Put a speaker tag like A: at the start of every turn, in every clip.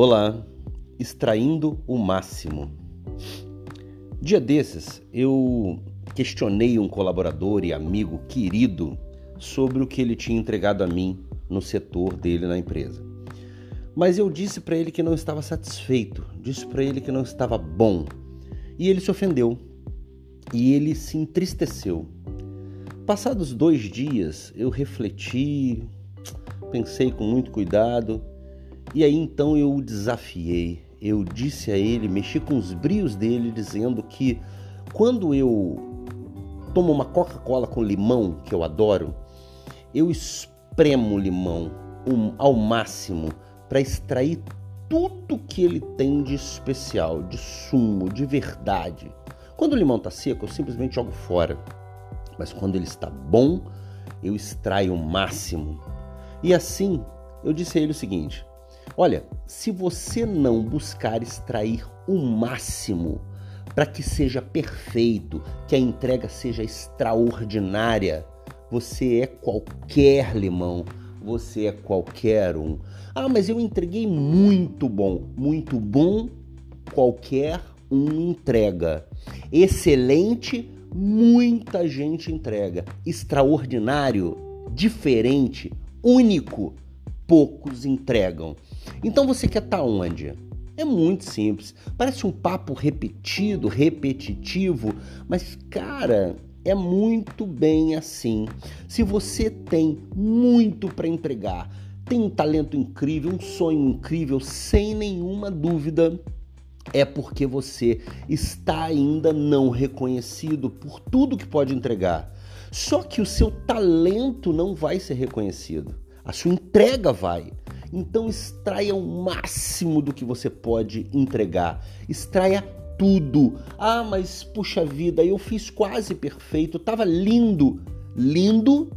A: Olá, extraindo o máximo. Dia desses eu questionei um colaborador e amigo querido sobre o que ele tinha entregado a mim no setor dele na empresa. Mas eu disse para ele que não estava satisfeito, disse para ele que não estava bom. E ele se ofendeu e ele se entristeceu. Passados dois dias, eu refleti, pensei com muito cuidado e aí então eu o desafiei. Eu disse a ele, mexi com os brios dele, dizendo que quando eu tomo uma Coca-Cola com limão, que eu adoro, eu espremo o limão um, ao máximo para extrair tudo que ele tem de especial, de sumo, de verdade. Quando o limão está seco, eu simplesmente jogo fora. Mas quando ele está bom, eu extraio o máximo. E assim, eu disse a ele o seguinte: Olha, se você não buscar extrair o máximo para que seja perfeito, que a entrega seja extraordinária, você é qualquer limão, você é qualquer um. Ah, mas eu entreguei muito bom, muito bom, qualquer um entrega. Excelente, muita gente entrega. Extraordinário, diferente, único, poucos entregam. Então você quer estar tá onde? É muito simples. Parece um papo repetido, repetitivo, mas cara, é muito bem assim. Se você tem muito para entregar, tem um talento incrível, um sonho incrível, sem nenhuma dúvida, é porque você está ainda não reconhecido por tudo que pode entregar. Só que o seu talento não vai ser reconhecido. A sua entrega vai. Então extraia o máximo do que você pode entregar. Extraia tudo. Ah, mas puxa vida, eu fiz quase perfeito, tava lindo. Lindo,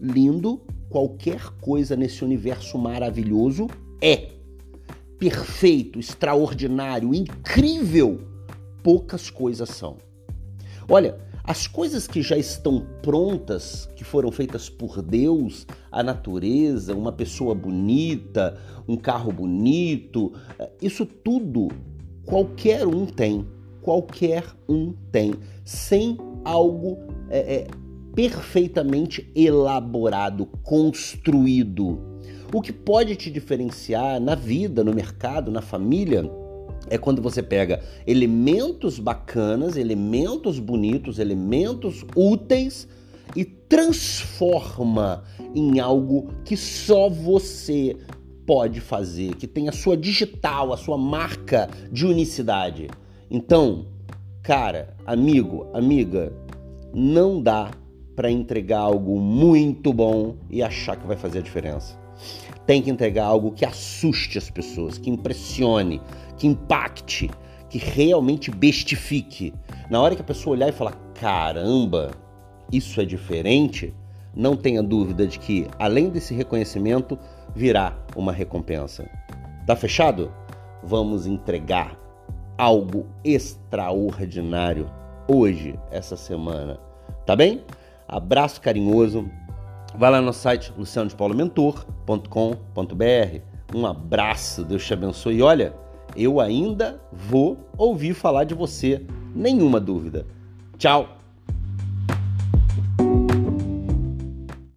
A: lindo, qualquer coisa nesse universo maravilhoso é perfeito, extraordinário, incrível. Poucas coisas são. Olha, as coisas que já estão prontas, que foram feitas por Deus, a natureza, uma pessoa bonita, um carro bonito, eh, isso tudo qualquer um tem. Qualquer um tem. Sem algo é, é, perfeitamente elaborado, construído. O que pode te diferenciar na vida, no mercado, na família é quando você pega elementos bacanas, elementos bonitos, elementos úteis e transforma em algo que só você pode fazer, que tem a sua digital, a sua marca de unicidade. Então, cara, amigo, amiga, não dá para entregar algo muito bom e achar que vai fazer a diferença. Tem que entregar algo que assuste as pessoas, que impressione, que impacte, que realmente bestifique. Na hora que a pessoa olhar e falar: caramba, isso é diferente, não tenha dúvida de que, além desse reconhecimento, virá uma recompensa. Tá fechado? Vamos entregar algo extraordinário hoje, essa semana. Tá bem? Abraço carinhoso. Vai lá no site lucianodepaulamentor.com.br. Um abraço, Deus te abençoe. E olha, eu ainda vou ouvir falar de você, nenhuma dúvida. Tchau!